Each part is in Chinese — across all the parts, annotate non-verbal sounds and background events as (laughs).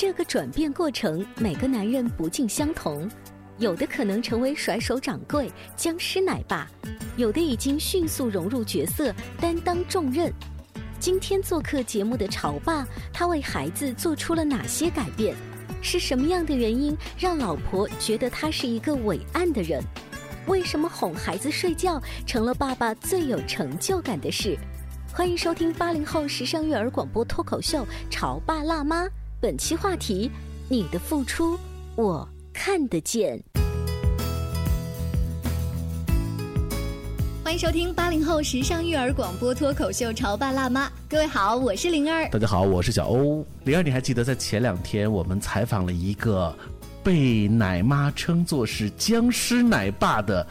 这个转变过程，每个男人不尽相同，有的可能成为甩手掌柜、僵尸奶爸，有的已经迅速融入角色，担当重任。今天做客节目的潮爸，他为孩子做出了哪些改变？是什么样的原因让老婆觉得他是一个伟岸的人？为什么哄孩子睡觉成了爸爸最有成就感的事？欢迎收听八零后时尚育儿广播脱口秀《潮爸辣妈》。本期话题：你的付出我看得见。欢迎收听八零后时尚育儿广播脱口秀《潮爸辣妈》。各位好，我是灵儿。大家好，我是小欧。灵儿，你还记得在前两天我们采访了一个被奶妈称作是僵尸奶爸的？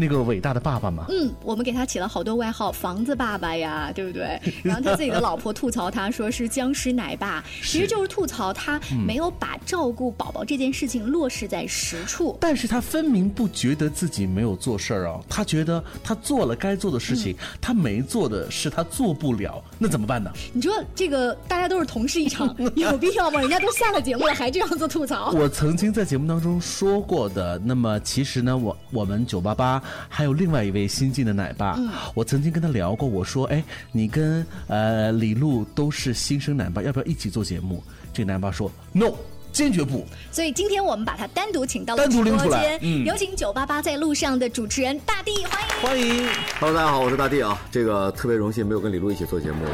那个伟大的爸爸吗？嗯，我们给他起了好多外号，房子爸爸呀，对不对？(laughs) 然后他自己的老婆吐槽他说是僵尸奶爸，其实就是吐槽他没有把照顾宝宝这件事情落实在实处。但是他分明不觉得自己没有做事儿啊，他觉得他做了该做的事情，他没做的是他做不了，那怎么办呢？你说这个大家都是同事一场，有必要吗？人家都下了节目了，还这样做吐槽？我曾经在节目当中说过的，那么其实呢，我我们九八八。还有另外一位新晋的奶爸，我曾经跟他聊过，我说：“哎，你跟呃李璐都是新生奶爸，要不要一起做节目？”这个奶爸说：“No，坚决不。”所以今天我们把他单独请到了直播间，有请九八八在路上的主持人大地，欢迎欢迎。Hello，大家好，我是大地啊，这个特别荣幸没有跟李璐一起做节目。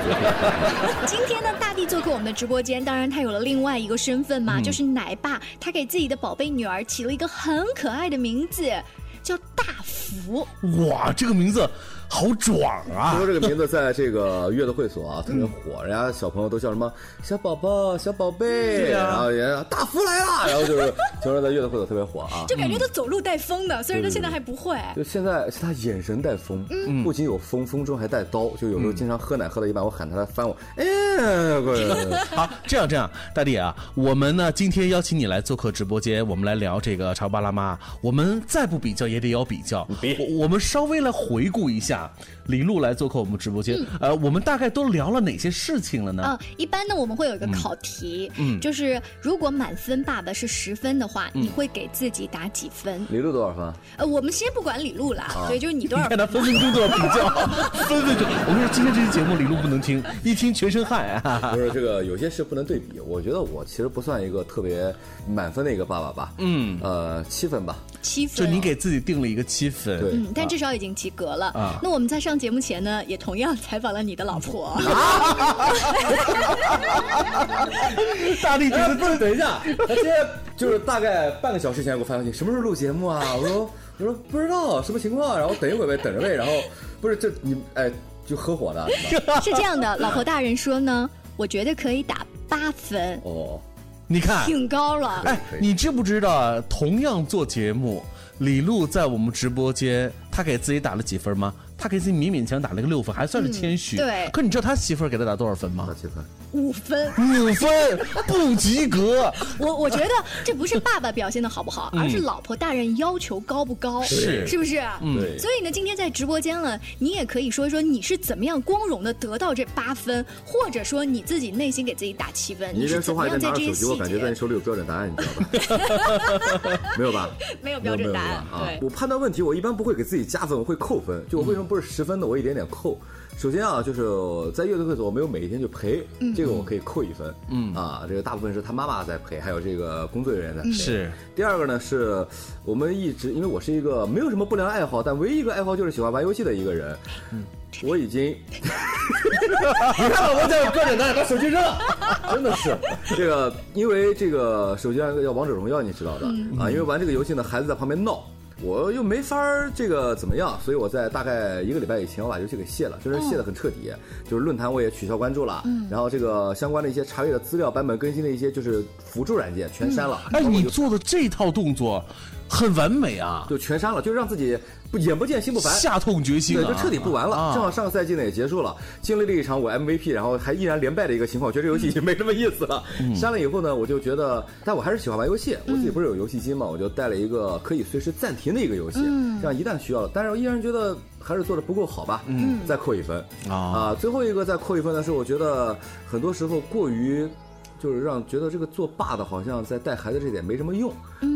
(laughs) 今天呢，大地做客我们的直播间，当然他有了另外一个身份嘛，就是奶爸，他给自己的宝贝女儿起了一个很可爱的名字。叫大福哇，这个名字。好壮啊！听说这个名字在这个乐的会所啊特别火，人家小朋友都叫什么小宝宝、小宝贝，然后人大福来了，然后就是听说在乐的会所特别火啊，就感觉他走路带风的，虽然他现在还不会。就现在是他眼神带风，不仅有风，风中还带刀，就有时候经常喝奶喝到一半，我喊他来翻我，哎，(laughs) 好，这样这样，大弟啊，我们呢今天邀请你来做客直播间，我们来聊这个潮爸辣妈，我们再不比较也得要比较，我我们稍微来回顾一下。李璐来做客我们直播间，呃，我们大概都聊了哪些事情了呢？啊，一般呢，我们会有一个考题，嗯，就是如果满分爸爸是十分的话，你会给自己打几分？李璐多少分？呃，我们先不管李璐了，所以就是你多少分？看他分分钟都要比较，(laughs) 分分钟。我跟你说，今天这期节目李璐不能听，一听全身汗啊。(laughs) 不是这个，有些事不能对比。我觉得我其实不算一个特别满分的一个爸爸吧。嗯，呃，七分吧。七分，就你给自己定了一个七分，嗯，但至少已经及格了。啊，那我们在上节目前呢，也同样采访了你的老婆。(laughs) 大力觉得不是，等一下，他今天就是大概半个小时前给我发消息，什么时候录节目啊？我说 (laughs) 我说不知道什么情况，然后等一会儿呗，等着呗。然后不是这你哎，就合伙的，(laughs) 是这样的，老婆大人说呢，我觉得可以打八分。哦。你看，挺高了。哎，你知不知道？同样做节目，李璐在我们直播间，她给自己打了几分吗？他给自己勉勉强打了个六分，还算是谦虚。对可你知道他媳妇儿给他打多少分吗那？七分，五分。五分，不及格。(laughs) 我我觉得这不是爸爸表现的好不好，而是老婆大人要求高不高，是是不是？嗯所以呢，今天在直播间了，你也可以说一说你是怎么样光荣的得到这八分，或者说你自己内心给自己打七分，你一是怎么边说话一样在这些边拿着手机，我细感觉在你节手里有标准答案，你知道吧？(laughs) 没有吧？没有标准答案对。我判断问题，我一般不会给自己加分，我会扣分。就我为什么不是十分的，我一点点扣。首先啊，就是在乐队会所，我没有每一天去陪，这个我可以扣一分。嗯啊，这个大部分是他妈妈在陪，还有这个工作人员在陪。是。第二个呢，是我们一直，因为我是一个没有什么不良爱好，但唯一一个爱好就是喜欢玩游戏的一个人。我已经，(laughs) 你看我在搁着呢，把手机扔了，真的是这个，因为这个手机上有一个叫王者荣耀，你知道的、啊，因为玩这个游戏呢，孩子在旁边闹。我又没法儿这个怎么样，所以我在大概一个礼拜以前，我把游戏给卸了，就是卸的很彻底，就是论坛我也取消关注了，然后这个相关的一些查阅的资料、版本更新的一些就是辅助软件全删了。哎，你做的这套动作很完美啊，就全删了，就是让自己不眼不见心不烦，下痛决心对，啊，就彻底不玩了。啊正好上个赛季呢也结束了，经历了一场我 MVP，然后还依然连败的一个情况，我觉得这游戏已经没什么意思了。嗯 (laughs) 删了以后呢，我就觉得，但我还是喜欢玩游戏。我自己不是有游戏机嘛，我就带了一个可以随时暂停的一个游戏，这样一旦需要了，但是我依然觉得还是做的不够好吧，嗯，再扣一分啊啊。最后一个再扣一分的，是我觉得很多时候过于。就是让觉得这个做爸的好像在带孩子这点没什么用，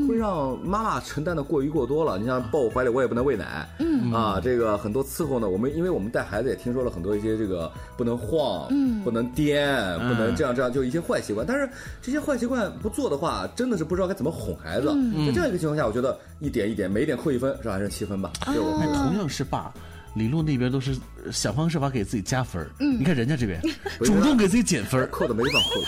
会让妈妈承担的过于过多了。你像抱我怀里，我也不能喂奶，嗯啊，这个很多伺候呢，我们因为我们带孩子也听说了很多一些这个不能晃，嗯，不能颠，不能这样这样，就一些坏习惯。但是这些坏习惯不做的话，真的是不知道该怎么哄孩子。在这样一个情况下，我觉得一点一点，每一点扣一分，是吧？还是七分吧？这是我。同样是爸。李璐那边都是想方设法给自己加分儿你看人家这边 (laughs) 主动给自己减分儿扣的没地方扣了，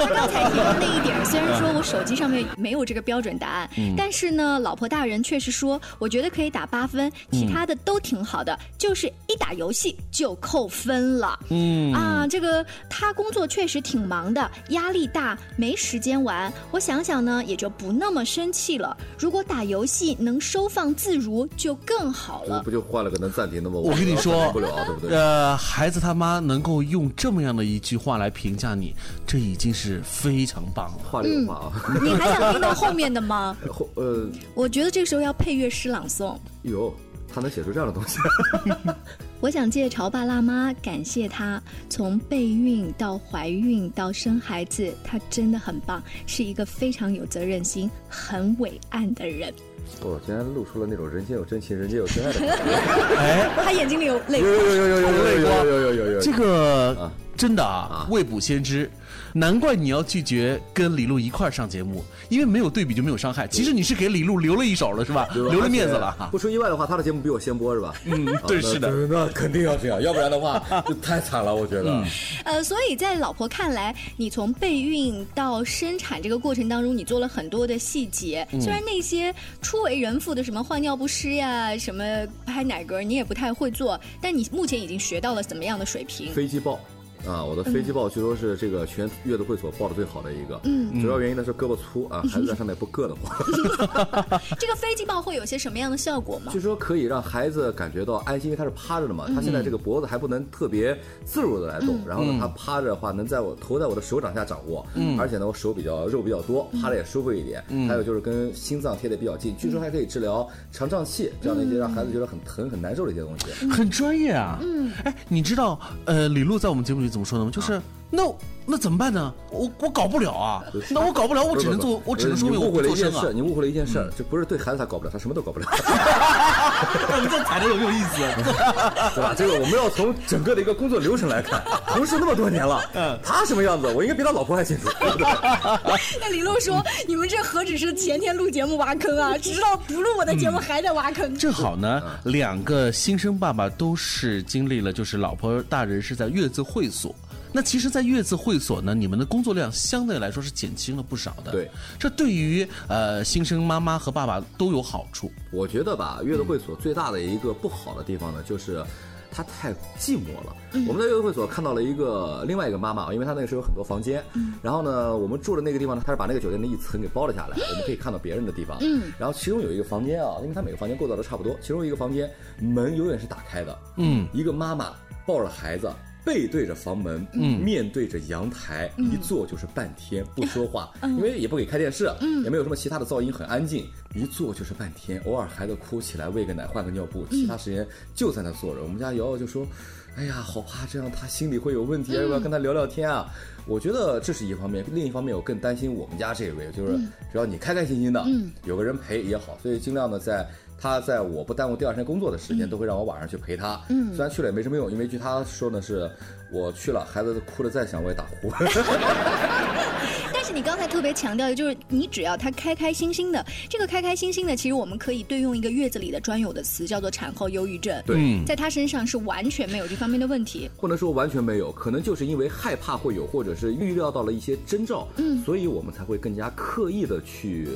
他刚才提到那一点，虽然说我手机上面没有这个标准答案，嗯但是呢，老婆大人确实说，我觉得可以打八分，其他的都挺好的，就是一打游戏就扣分了。嗯啊，这个他工作确实挺忙的，压力大，没时间玩。我想想呢，也就不那么生气了。如果打游戏能收放自如，就更好了。不就换了个能暂停的吗？我跟你说不了，对不对？呃，孩子他妈能够用这么样的一句话来评价你，这已经是非常棒了。话里有话啊，你还想听到后面的吗？(laughs) 后呃，我觉得这个时候要配乐诗朗诵。哟，他能写出这样的东西。(laughs) 我想借潮爸辣妈感谢她，从备孕到怀孕到生孩子，她真的很棒，是一个非常有责任心、很伟岸的人。我，竟然露出了那种人间有真情，人间有真爱的感觉。她眼睛里有泪光。有有有有有有有有有有有。这个啊真的啊，未卜先知，难怪你要拒绝跟李璐一块儿上节目，因为没有对比就没有伤害。其实你是给李璐留了一手了，是吧？留了面子了哈不。出意外的话，他的节目比我先播是吧？嗯 (laughs) 对是的那肯定要这样，要不然的话就太惨了，我觉得。(laughs) 呃，所以在老婆看来，你从备孕到生产这个过程当中，你做了很多的细节。虽然那些初为人父的什么换尿不湿呀、什么拍奶嗝，你也不太会做，但你目前已经学到了怎么样的水平？飞机报。啊，我的飞机报据说是这个全阅读会所报的最好的一个，嗯，主要原因呢是胳膊粗啊，(laughs) 孩子在上面不硌得慌。(laughs) 这个飞机报会有些什么样的效果吗？据？说可以让孩子感觉到安心，因为他是趴着的嘛，他现在这个脖子还不能特别自如的来动，然后呢，他趴着的话能在我头在我的手掌下掌握，嗯。而且呢，我手比较肉比较多，趴着也舒服一点。还有就是跟心脏贴的比较近，据说还可以治疗肠胀气这样的一些让孩子觉得很疼很难受的一些东西。很专业啊。嗯，哎，你知道呃，李璐在我们节目里怎么说的吗？就是那那怎么办呢？我我搞不了啊，那我搞不了，我只能做，我只能说明我你误不做声啊会了一件事，。你误会了一件事，这不是对孩子他搞不了，他什么都搞不了，(laughs) 你这踩的有没有意思？(laughs) 对吧？这个我们要从整个的一个工作流程来看，同事那么多年了，嗯他什么样子，我应该比他老婆还清楚。(laughs) 那李璐说：“你们这何止是前天录节目挖坑啊，知道不录我的节目还在挖坑。正好呢，两个新生爸爸都是经历了，就是老婆大人是在月子会所。那其实，在月子会所呢，你们的工作量相对来说是减轻了不少的。对，这对于呃新生妈妈和爸爸都有好处。我觉得吧，月子会所最大的一个不好的地方呢，就是它太寂寞了。我们在月子会所看到了一个另外一个妈妈，因为她那个时候有很多房间，然后呢，我们住的那个地方呢，她是把那个酒店的一层给包了下来，我们可以看到别人的地方。嗯，然后其中有一个房间啊，因为它每个房间构造都差不多，其中一个房间门永远是打开的。嗯，一个妈妈抱着孩子。背对着房门，嗯，面对着阳台，一坐就是半天不说话，因为也不给开电视，嗯，也没有什么其他的噪音，很安静，一坐就是半天。偶尔孩子哭起来，喂个奶，换个尿布，其他时间就在那坐着。我们家瑶瑶就说：“哎呀，好怕这样他心里会有问题，要不要跟他聊聊天啊？”我觉得这是一方面，另一方面我更担心我们家这位，就是只要你开开心心的，嗯，有个人陪也好，所以尽量的在。他在我不耽误第二天工作的时间，都会让我晚上去陪他。嗯，虽然去了也没什么用，因为据他说呢，是我去了，孩子哭的再响我也打呼。(laughs) 你刚才特别强调的就是，你只要他开开心心的，这个开开心心的，其实我们可以对用一个月子里的专有的词，叫做产后忧郁症。对，在他身上是完全没有这方面的问题。不能说完全没有，可能就是因为害怕会有，或者是预料到了一些征兆，嗯，所以我们才会更加刻意的去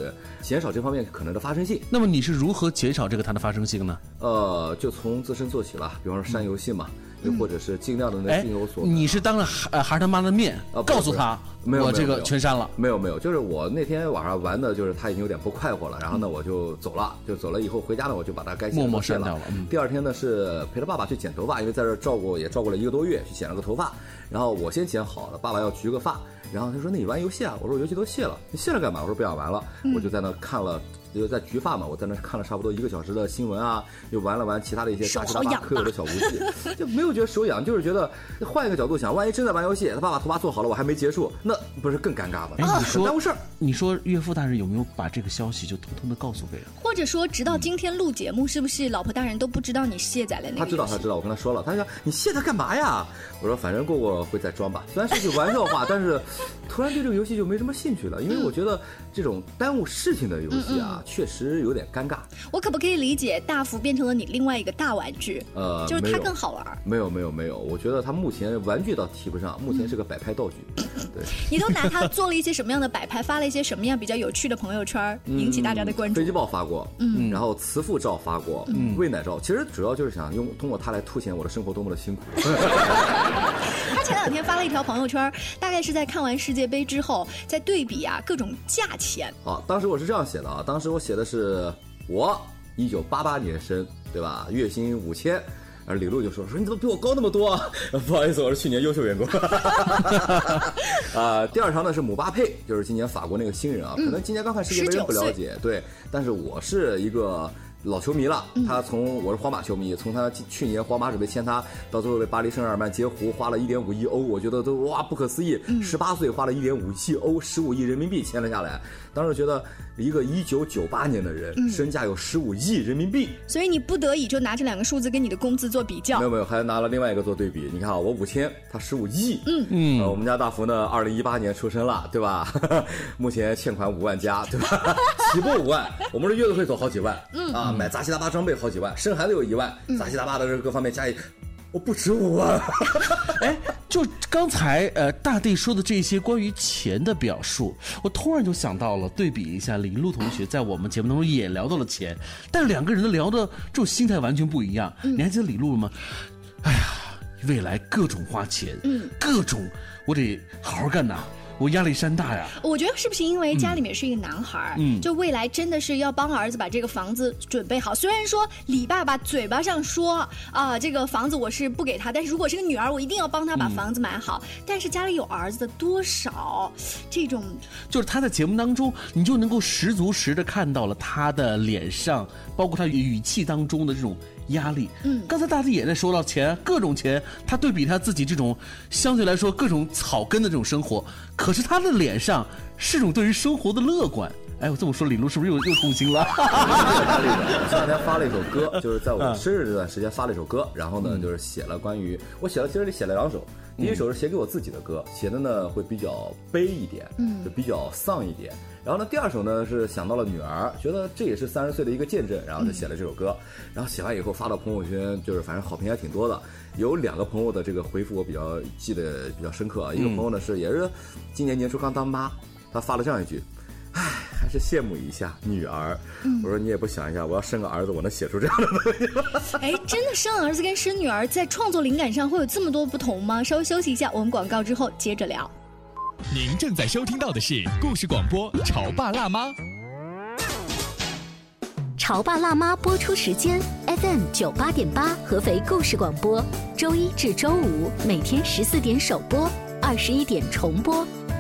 减少这方面可能的发生性。那么你是如何减少这个它的发生性呢？呃，就从自身做起了，比方说删游戏嘛。又或者是尽量的能心有所。你是当着孩孩儿他妈的面告诉他，我这个全删了。没有没有，就是我那天晚上玩的，就是他已经有点不快活了，然后呢我就走了，就走了以后回家呢，我就把他该默默删掉了。第二天呢是陪他爸爸去剪头发，因为在这照顾也照顾了一个多月，去剪了个头发。然后我先剪好了，爸爸要焗个发，然后他说那你玩游戏啊？我说游戏都卸了，你卸了干嘛？我说不想玩了，我就在那看了。就在菊发嘛，我在那看了差不多一个小时的新闻啊，又玩了玩其他的一些杂七杂八可有的小游戏，就没有觉得手痒，就是觉得换一个角度想，万一真在玩游戏，他爸爸头发做好了，我还没结束，那不是更尴尬吗？你说耽误事儿。你说岳父大人有没有把这个消息就通通的告诉给人？或者说，直到今天录节目，是不是老婆大人都不知道你卸载了那个？他知道，他知道，我跟他说了，他说你卸它干嘛呀？我说反正过过会再装吧，虽然是句玩笑话，但是突然对这个游戏就没什么兴趣了，因为我觉得这种耽误事情的游戏啊，确实有点。尴尬，我可不可以理解大福变成了你另外一个大玩具？呃，就是它更好玩。没有没有没有，我觉得它目前玩具倒提不上，目前是个摆拍道具。对，(laughs) 你都拿它做了一些什么样的摆拍？发了一些什么样比较有趣的朋友圈，引起大家的关注？飞机报发过，嗯，然后慈父照发过，嗯，喂奶照，其实主要就是想用通过它来凸显我的生活多么的辛苦。(laughs) 他前两天发了一条朋友圈，大概是在看完世界杯之后，在对比啊各种价钱。(laughs) 啊，当时我是这样写的啊，当时我写的是。我一九八八年生，对吧？月薪五千，而李璐就说说你怎么比我高那么多？啊 (laughs) 不好意思，我是去年优秀员工。(laughs) 啊，第二场呢是姆巴佩，就是今年法国那个新人啊，可能今年刚看世界杯不了解，对，但是我是一个。老球迷了，他从我是皇马球迷，从他去年皇马准备签他，到最后被巴黎圣日耳曼截胡，花了一点五亿欧，我觉得都哇不可思议。十八岁花了一点五亿欧，十五亿人民币签了下来，当时觉得一个一九九八年的人身价有十五亿人民币，所以你不得已就拿这两个数字跟你的工资做比较。没有没有，还拿了另外一个做对比。你看啊，我五千，他十五亿。嗯嗯，我们家大福呢，二零一八年出生了，对吧？(laughs) 目前欠款五万加，对吧？(laughs) 起步五万，我们这月子会走好几万。嗯啊。买杂七杂八装备好几万，生孩子有一万，杂七杂八的这各方面加一，我不止五万。(laughs) 哎，就刚才呃大地说的这些关于钱的表述，我突然就想到了，对比一下李璐同学在我们节目当中也聊到了钱，但两个人的聊的这种心态完全不一样。你还记得李璐吗？哎呀，未来各种花钱，嗯，各种我得好好干呐。我压力山大呀！我觉得是不是因为家里面是一个男孩儿，嗯，就未来真的是要帮儿子把这个房子准备好。虽然说李爸爸嘴巴上说啊，这个房子我是不给他，但是如果是个女儿，我一定要帮他把房子买好。但是家里有儿子的多少，这种就是他在节目当中，你就能够十足十的看到了他的脸上，包括他语气当中的这种。压力，嗯，刚才大家也在说到钱，各种钱，他对比他自己这种相对来说各种草根的这种生活，可是他的脸上是种对于生活的乐观。哎，我这么说，李璐是不是又又痛心了？前两天发了一首歌，就是在我生日这段时间发了一首歌，然后呢，就是写了关于我写了，其实写了两首，第一首是写给我自己的歌，写的呢会比较悲一点，嗯，就比较丧一点。然后呢，第二首呢是想到了女儿，觉得这也是三十岁的一个见证，然后就写了这首歌。然后写完以后发到朋友圈，就是反正好评还挺多的。有两个朋友的这个回复我比较记得比较深刻啊。一个朋友呢是也是今年年初刚当妈，他发了这样一句：“唉。”还是羡慕一下女儿。我说你也不想一下，我要生个儿子，我能写出这样的东西吗？(laughs) 哎，真的生儿子跟生女儿在创作灵感上会有这么多不同吗？稍微休息一下，我们广告之后接着聊。您正在收听到的是故事广播《潮爸辣妈》。潮爸辣妈播出时间：FM 九八点八，合肥故事广播，周一至周五每天十四点首播，二十一点重播。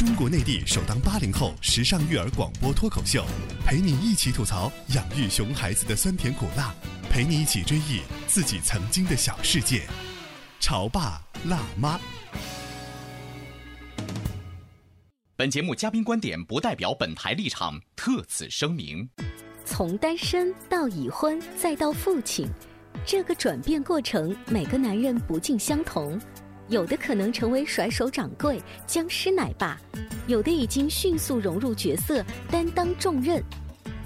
中国内地首档八零后时尚育儿广播脱口秀，陪你一起吐槽养育熊孩子的酸甜苦辣，陪你一起追忆自己曾经的小世界。潮爸辣妈。本节目嘉宾观点不代表本台立场，特此声明。从单身到已婚再到父亲，这个转变过程，每个男人不尽相同。有的可能成为甩手掌柜、僵尸奶爸，有的已经迅速融入角色，担当重任。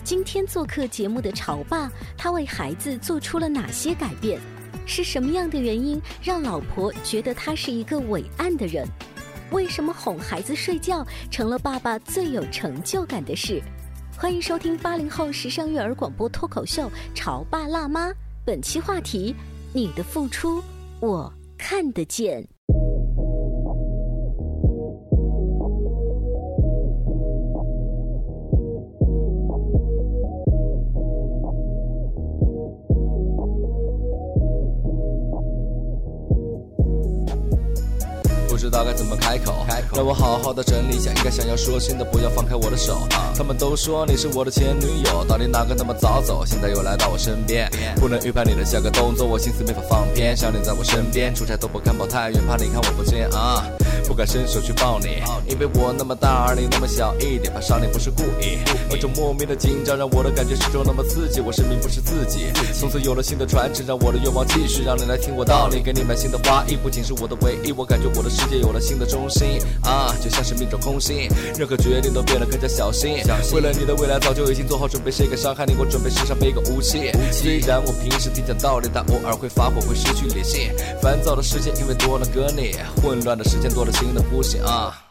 今天做客节目的潮爸，他为孩子做出了哪些改变？是什么样的原因让老婆觉得他是一个伟岸的人？为什么哄孩子睡觉成了爸爸最有成就感的事？欢迎收听八零后时尚育儿广播脱口秀《潮爸辣妈》，本期话题：你的付出，我看得见。不知道该怎么开口，让我好好的整理一下，应该想要说清的，不要放开我的手。他们都说你是我的前女友，到底哪个那么早走？现在又来到我身边，不能预判你的下个动作，我心思没法放偏。想你在我身边，出差都不敢跑太远，怕你看我不见啊。不敢伸手去抱你，因为我那么大，而你那么小一点，怕伤你不是故意。那种莫名的紧张，让我的感觉始终那么刺激。我生命不是自己，从此有了新的传承，让我的愿望继续，让你来听我道理，给你买新的花衣，不仅是我的唯一，我感觉我的世界有了新的中心啊，就像是命中空心，任何决定都变得更加小心。为了你的未来，早就已经做好准备，谁敢伤害你，我准备身上背个武器。虽然我平时挺讲道理，但偶尔会发火，会失去理性。烦躁的世界，因为多了个你；混乱的时间，多了。新的呼吸啊。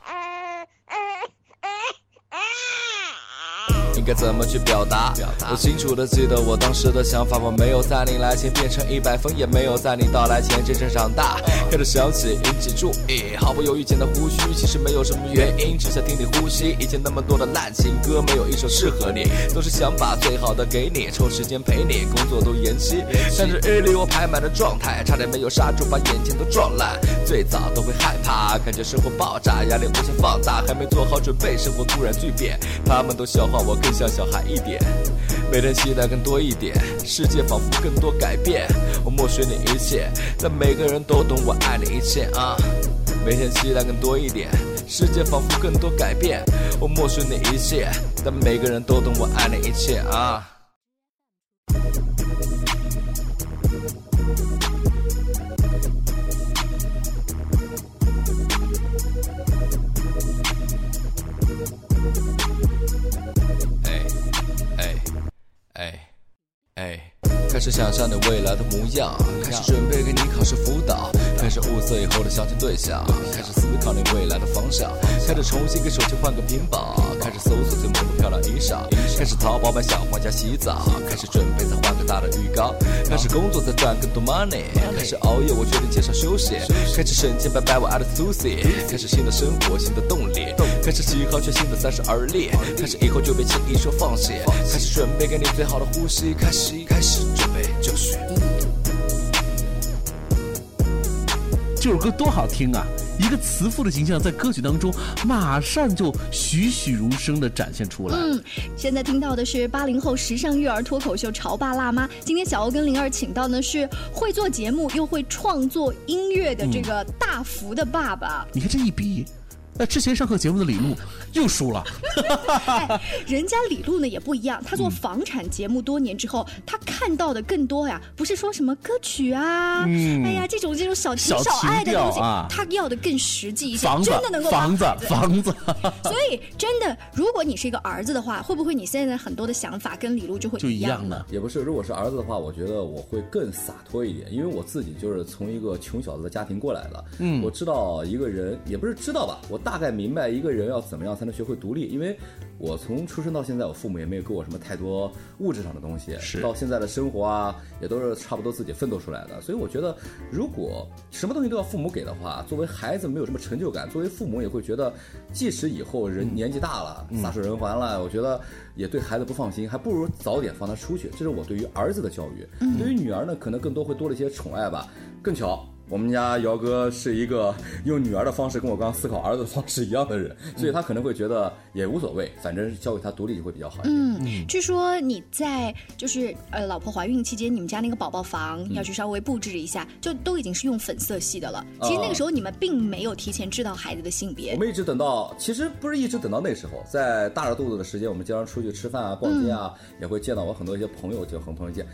应该怎么去表达？我清楚的记得我当时的想法，我没有在你来前变成一百分，也没有在你到来前真正长大。开始想起引起注意，毫不犹豫间的呼吸，其实没有什么原因，只想听你呼吸。以前那么多的烂情歌，没有一首适合你，都是想把最好的给你，抽时间陪你，工作都延期。看着日历我排满了状态，差点没有刹住，把眼前都撞烂。最早都会害怕，感觉生活爆炸，压力无限放大，还没做好准备，生活突然巨变，他们都笑话我更。像小孩一点，每天期待更多一点，世界仿佛更多改变。我默许你一切，但每个人都懂我爱你一切啊。每天期待更多一点，世界仿佛更多改变。我默许你一切，但每个人都懂我爱你一切啊。开始想象你未来的模样，开始准备给你考试辅导，开始物色以后的相亲对象，开始思考你未来的方向，开始重新给手机换个屏保，开始搜索最萌的漂亮衣裳，开始淘宝买小黄家洗澡，开始准备再换个大的浴缸，开始工作再赚更多 money，开始熬夜我决定减少休息，开始省钱拜拜我爱的 Susie，开始新的生活新的动力，开始喜好全新的三十而立，开始以后就别轻易说放弃，开始准备给你最好的呼吸，开始开始准备。就绪，这首歌多好听啊！一个慈父的形象在歌曲当中马上就栩栩如生的展现出来。嗯，现在听到的是八零后时尚育儿脱口秀《潮爸辣妈》。今天小欧跟灵儿请到呢是会做节目又会创作音乐的这个大福的爸爸。你看这一比。那之前上课节目的李璐又输了。哎，人家李璐呢也不一样，他做房产节目多年之后，他看到的更多呀，不是说什么歌曲啊，哎呀这种这种小情小爱的东西，他要的更实际一些，真的能够房子房子。所以真的，如果你是一个儿子的话，会不会你现在很多的想法跟李璐就会就一样呢？也不是，如果是儿子的话，我觉得我会更洒脱一点，因为我自己就是从一个穷小子的家庭过来的，嗯，我知道一个人也不是知道吧，我大概明白一个人要怎么样才能学会独立，因为我从出生到现在，我父母也没有给我什么太多物质上的东西，是到现在的生活啊，也都是差不多自己奋斗出来的，所以我觉得，如果什么东西都要父母给的话，作为孩子没有什么成就感，作为父母也会觉得，即使以后人年纪大了，撒手人寰了，我觉得也对孩子不放心，还不如早点放他出去。这是我对于儿子的教育，对于女儿呢，可能更多会多了一些宠爱吧。更巧。我们家姚哥是一个用女儿的方式跟我刚刚思考儿子的方式一样的人，所以他可能会觉得也无所谓，反正交给他独立就会比较好一点。嗯，据说你在就是呃老婆怀孕期间，你们家那个宝宝房要去稍微布置一下，就都已经是用粉色系的了。其实那个时候你们并没有提前知道孩子的性别。我们一直等到，其实不是一直等到那时候，在大着肚子的时间，我们经常出去吃饭啊、逛街啊，也会见到我很多一些朋友，就和朋友见，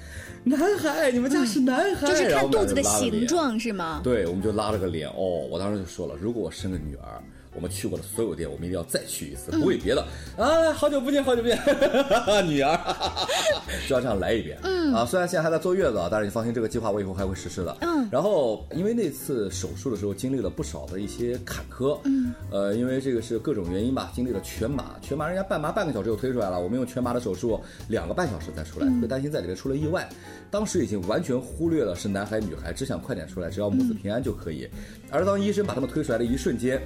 男孩，你们家是男孩，就是看肚子的形状是吗？对，我们就拉了个脸哦，我当时就说了，如果我生个女儿。我们去过的所有店，我们一定要再去一次，不为别的啊！好久不见，好久不见，(laughs) 女儿 (laughs) 就要这样来一遍。嗯啊，虽然现在还在坐月子啊，但是你放心，这个计划我以后还会实施的。嗯，然后因为那次手术的时候经历了不少的一些坎坷，嗯，呃，因为这个是各种原因吧，经历了全麻，全麻人家半麻半个小时就推出来了，我们用全麻的手术两个半小时才出来，会担心在里面出了意外。当时已经完全忽略了是男孩女孩，只想快点出来，只要母子平安就可以。而当医生把他们推出来的一瞬间。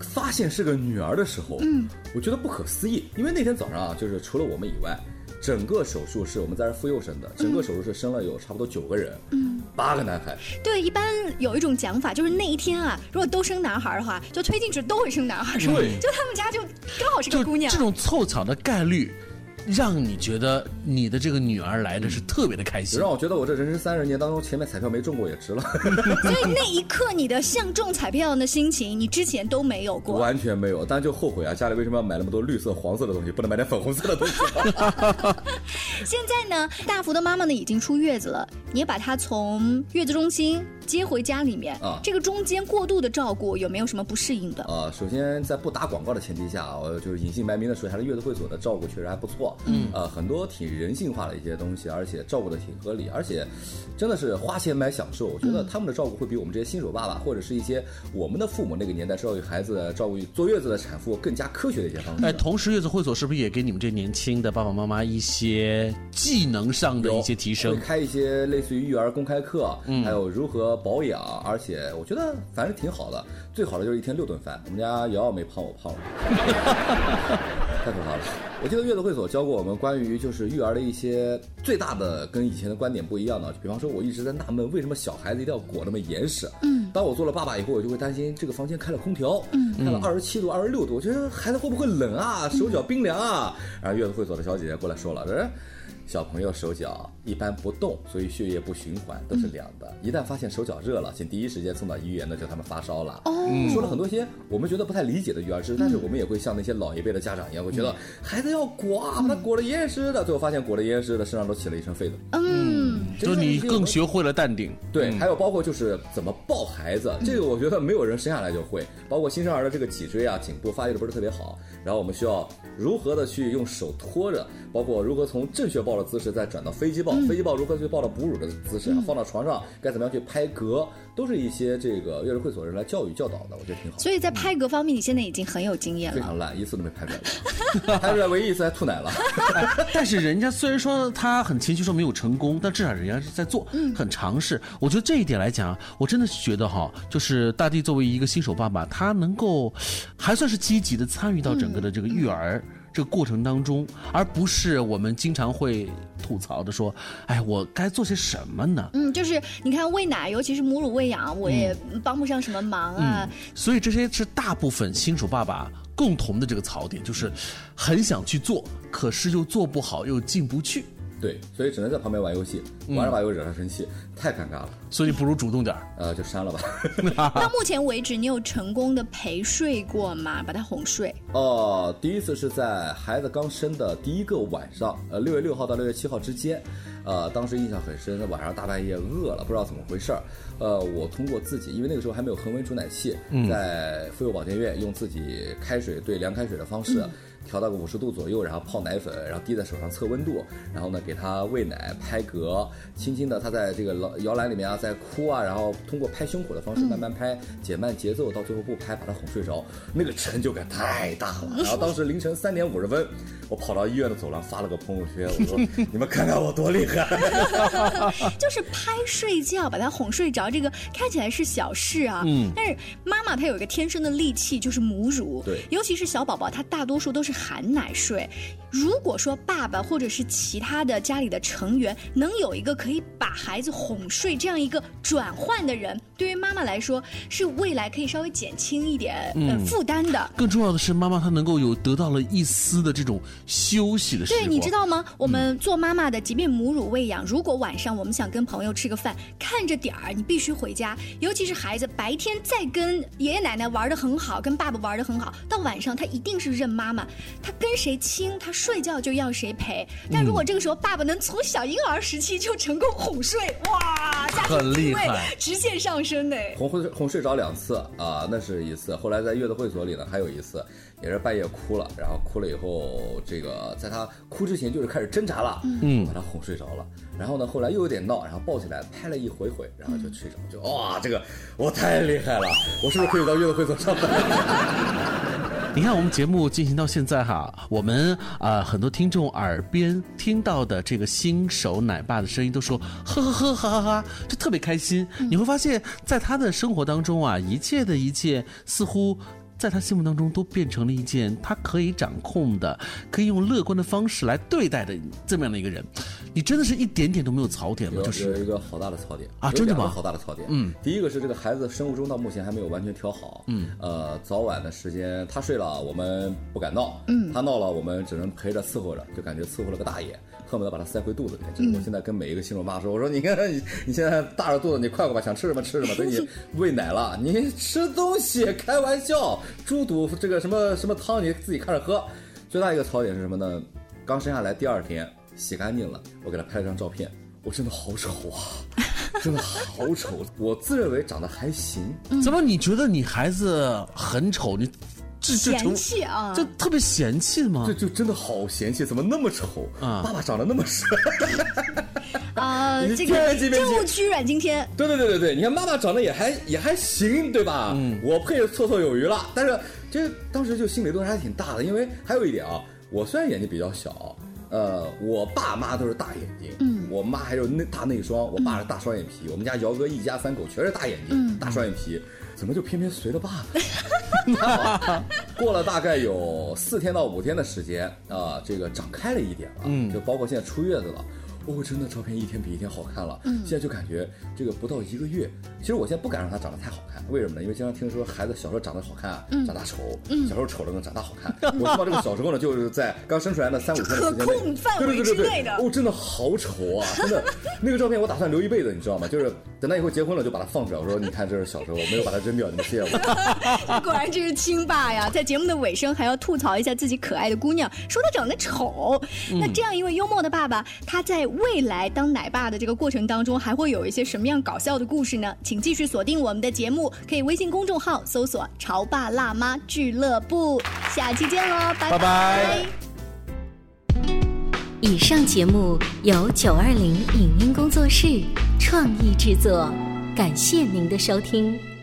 发现是个女儿的时候，嗯，我觉得不可思议，因为那天早上啊，就是除了我们以外，整个手术室我们在这妇幼生的，整个手术室生了有差不多九个人，嗯，八个男孩。对，一般有一种讲法，就是那一天啊，如果都生男孩的话，就推进去都会生男孩，对，就他们家就刚好是个姑娘。这种凑巧的概率。让你觉得你的这个女儿来的是特别的开心，让我觉得我这人生三十年当中前面彩票没中过也值了。(laughs) 所以那一刻你的像中彩票的心情，你之前都没有过，完全没有。但就后悔啊，家里为什么要买那么多绿色、黄色的东西，不能买点粉红色的东西？(laughs) (laughs) 现在呢，大福的妈妈呢已经出月子了，你把她从月子中心接回家里面啊，这个中间过度的照顾有没有什么不适应的？啊，首先在不打广告的前提下，我就是隐姓埋名的说，还是月子会所的照顾确实还不错。嗯，呃，很多挺人性化的一些东西，而且照顾的挺合理，而且真的是花钱买享受。我觉得他们的照顾会比我们这些新手爸爸，或者是一些我们的父母那个年代照顾孩子、照顾坐月子的产妇更加科学的一些方式。哎，同时月子会所是不是也给你们这年轻的爸爸妈妈一些技能上的一些提升？开一些类似于育儿公开课，还有如何保养，而且我觉得反正挺好的。最好的就是一天六顿饭。我们家瑶瑶没胖，我胖了，(laughs) 太可怕了。(laughs) 我记得月子会所教过我们关于就是育儿的一些最大的跟以前的观点不一样的，比方说我一直在纳闷为什么小孩子一定要裹那么严实。嗯，当我做了爸爸以后，我就会担心这个房间开了空调，嗯，开了二十七度、二十六度，我觉得孩子会不会冷啊，手脚冰凉啊？然后月子会所的小姐姐过来说了，这。小朋友手脚一般不动，所以血液不循环，都是凉的。一旦发现手脚热了，请第一时间送到医院，那就他们发烧了。哦，说了很多些我们觉得不太理解的育儿知识，但是我们也会像那些老一辈的家长一样，会觉得孩子要裹，把他裹得严严实实的，最后发现裹得严严实的身上都起了一身痱子。嗯，就你更学会了淡定。对，还有包括就是怎么抱孩子，这个我觉得没有人生下来就会。包括新生儿的这个脊椎啊、颈部发育的不是特别好，然后我们需要如何的去用手托着，包括如何从正确抱。抱的姿势再转到飞机抱，飞机抱如何去抱到哺乳的姿势啊，放到床上该怎么样去拍嗝，都是一些这个月子会所人来教育教导的，我觉得挺好。所以在拍嗝方面，你现在已经很有经验了。非常烂，一次都没拍出来，拍出来唯一一次还吐奶了。(laughs) (laughs) 但是人家虽然说他很谦虚说没有成功，但至少人家是在做，很尝试。我觉得这一点来讲，我真的是觉得哈，就是大地作为一个新手爸爸，他能够还算是积极的参与到整个的这个育儿。这个过程当中，而不是我们经常会吐槽的说：“哎，我该做些什么呢？”嗯，就是你看喂奶，尤其是母乳喂养，我也帮不上什么忙啊。所以这些是大部分新手爸爸共同的这个槽点，就是很想去做，可是又做不好，又进不去。对，所以只能在旁边玩游戏，玩着玩着又惹他生气，太尴尬了。所以不如主动点儿。呃，就删了吧。(laughs) 到目前为止，你有成功的陪睡过吗？把他哄睡？哦，第一次是在孩子刚生的第一个晚上，呃，六月六号到六月七号之间，呃，当时印象很深，晚上大半夜饿了，不知道怎么回事儿，呃，我通过自己，因为那个时候还没有恒温煮奶器，在妇幼保健院用自己开水兑凉开水的方式。调到个五十度左右，然后泡奶粉，然后滴在手上测温度，然后呢给他喂奶拍嗝，轻轻的他在这个摇摇篮里面啊在哭啊，然后通过拍胸口的方式慢慢拍，减慢节奏，到最后不拍把他哄睡着，那个成就感太大了。然后当时凌晨三点五十分，我跑到医院的走廊发了个朋友圈，我说 (laughs) 你们看看我多厉害。(laughs) 就是拍睡觉把他哄睡着，这个看起来是小事啊，嗯，但是妈妈她有一个天生的利器，就是母乳，对，尤其是小宝宝，他大多数都是。含奶睡，如果说爸爸或者是其他的家里的成员能有一个可以把孩子哄睡这样一个转换的人，对于妈妈来说是未来可以稍微减轻一点呃负担的。更重要的是，妈妈她能够有得到了一丝的这种休息的时对，你知道吗？我们做妈妈的，即便母乳喂养，如果晚上我们想跟朋友吃个饭，看着点儿你必须回家，尤其是孩子白天再跟爷爷奶奶玩的很好，跟爸爸玩的很好，到晚上他一定是认妈妈。他跟谁亲，他睡觉就要谁陪。但如果这个时候爸爸能从小婴儿时期就成功哄睡，哇，家庭地位直线上升呢。哄哄哄睡着两次啊，那是一次。后来在月子会所里呢，还有一次，也是半夜哭了，然后哭了以后，这个在他哭之前就是开始挣扎了，嗯，把他哄睡着了。然后呢，后来又有点闹，然后抱起来拍了一回回，然后就睡着，就哇，这个我太厉害了，我是不是可以到月子会所上班？(laughs) 你看，我们节目进行到现在哈，我们啊很多听众耳边听到的这个新手奶爸的声音，都说呵呵呵哈哈哈，就特别开心。你会发现在他的生活当中啊，一切的一切似乎。在他心目当中，都变成了一件他可以掌控的、可以用乐观的方式来对待的这么样的一个人。你真的是一点点都没有槽点吗？就是有一个好大的槽点啊！真的吗？好大的槽点。嗯，第一个是这个孩子生物钟到目前还没有完全调好。嗯，呃，早晚的时间他睡了，我们不敢闹。嗯，他闹了，我们只能陪着伺候着，就感觉伺候了个大爷。恨不得把它塞回肚子里。就是我现在跟每一个新手妈说，我说你看你你现在大着肚子，你快快吧，想吃什么吃什么，等你 (laughs) 喂奶了，你吃东西，开玩笑，猪肚这个什么什么汤你自己看着喝。最大一个槽点是什么呢？刚生下来第二天洗干净了，我给他拍了张照片，我真的好丑啊，真的好丑。我自认为长得还行，怎么你觉得你孩子很丑？你？嫌弃啊，就特别嫌弃吗？就就真的好嫌弃，怎么那么丑啊？爸爸长得那么帅啊！这个真物屈软今天。对对对对对，你看妈妈长得也还也还行，对吧？嗯，我配绰绰有余了。但是这当时就心里落差还挺大的，因为还有一点啊，我虽然眼睛比较小，呃，我爸妈都是大眼睛，嗯，我妈还有那大内双，我爸是大双眼皮，我们家姚哥一家三口全是大眼睛，大双眼皮。怎么就偏偏随了爸爸？(laughs) 过了大概有四天到五天的时间啊，这个长开了一点了，嗯，就包括现在出月子了。哦，真的照片一天比一天好看了。嗯，现在就感觉这个不到一个月，其实我现在不敢让他长得太好看，为什么呢？因为经常听说孩子小时候长得好看，长大丑；小时候丑了能长大好看。(laughs) 我希望这个小时候呢，就是在刚生出来的三五天的时间内，对对对对对，哦，真的好丑啊！真的，那个照片我打算留一辈子，你知道吗？就是等他以后结婚了就把它放出来，我说你看这是小时候，我没有把它扔掉，你们谢谢我。(laughs) 果然这是亲爸呀！在节目的尾声还要吐槽一下自己可爱的姑娘，说她长得丑。那这样一位幽默的爸爸，他在。未来当奶爸的这个过程当中，还会有一些什么样搞笑的故事呢？请继续锁定我们的节目，可以微信公众号搜索“潮爸辣妈俱乐部”。下期见喽，拜拜。以上节目由九二零影音工作室创意制作，感谢您的收听。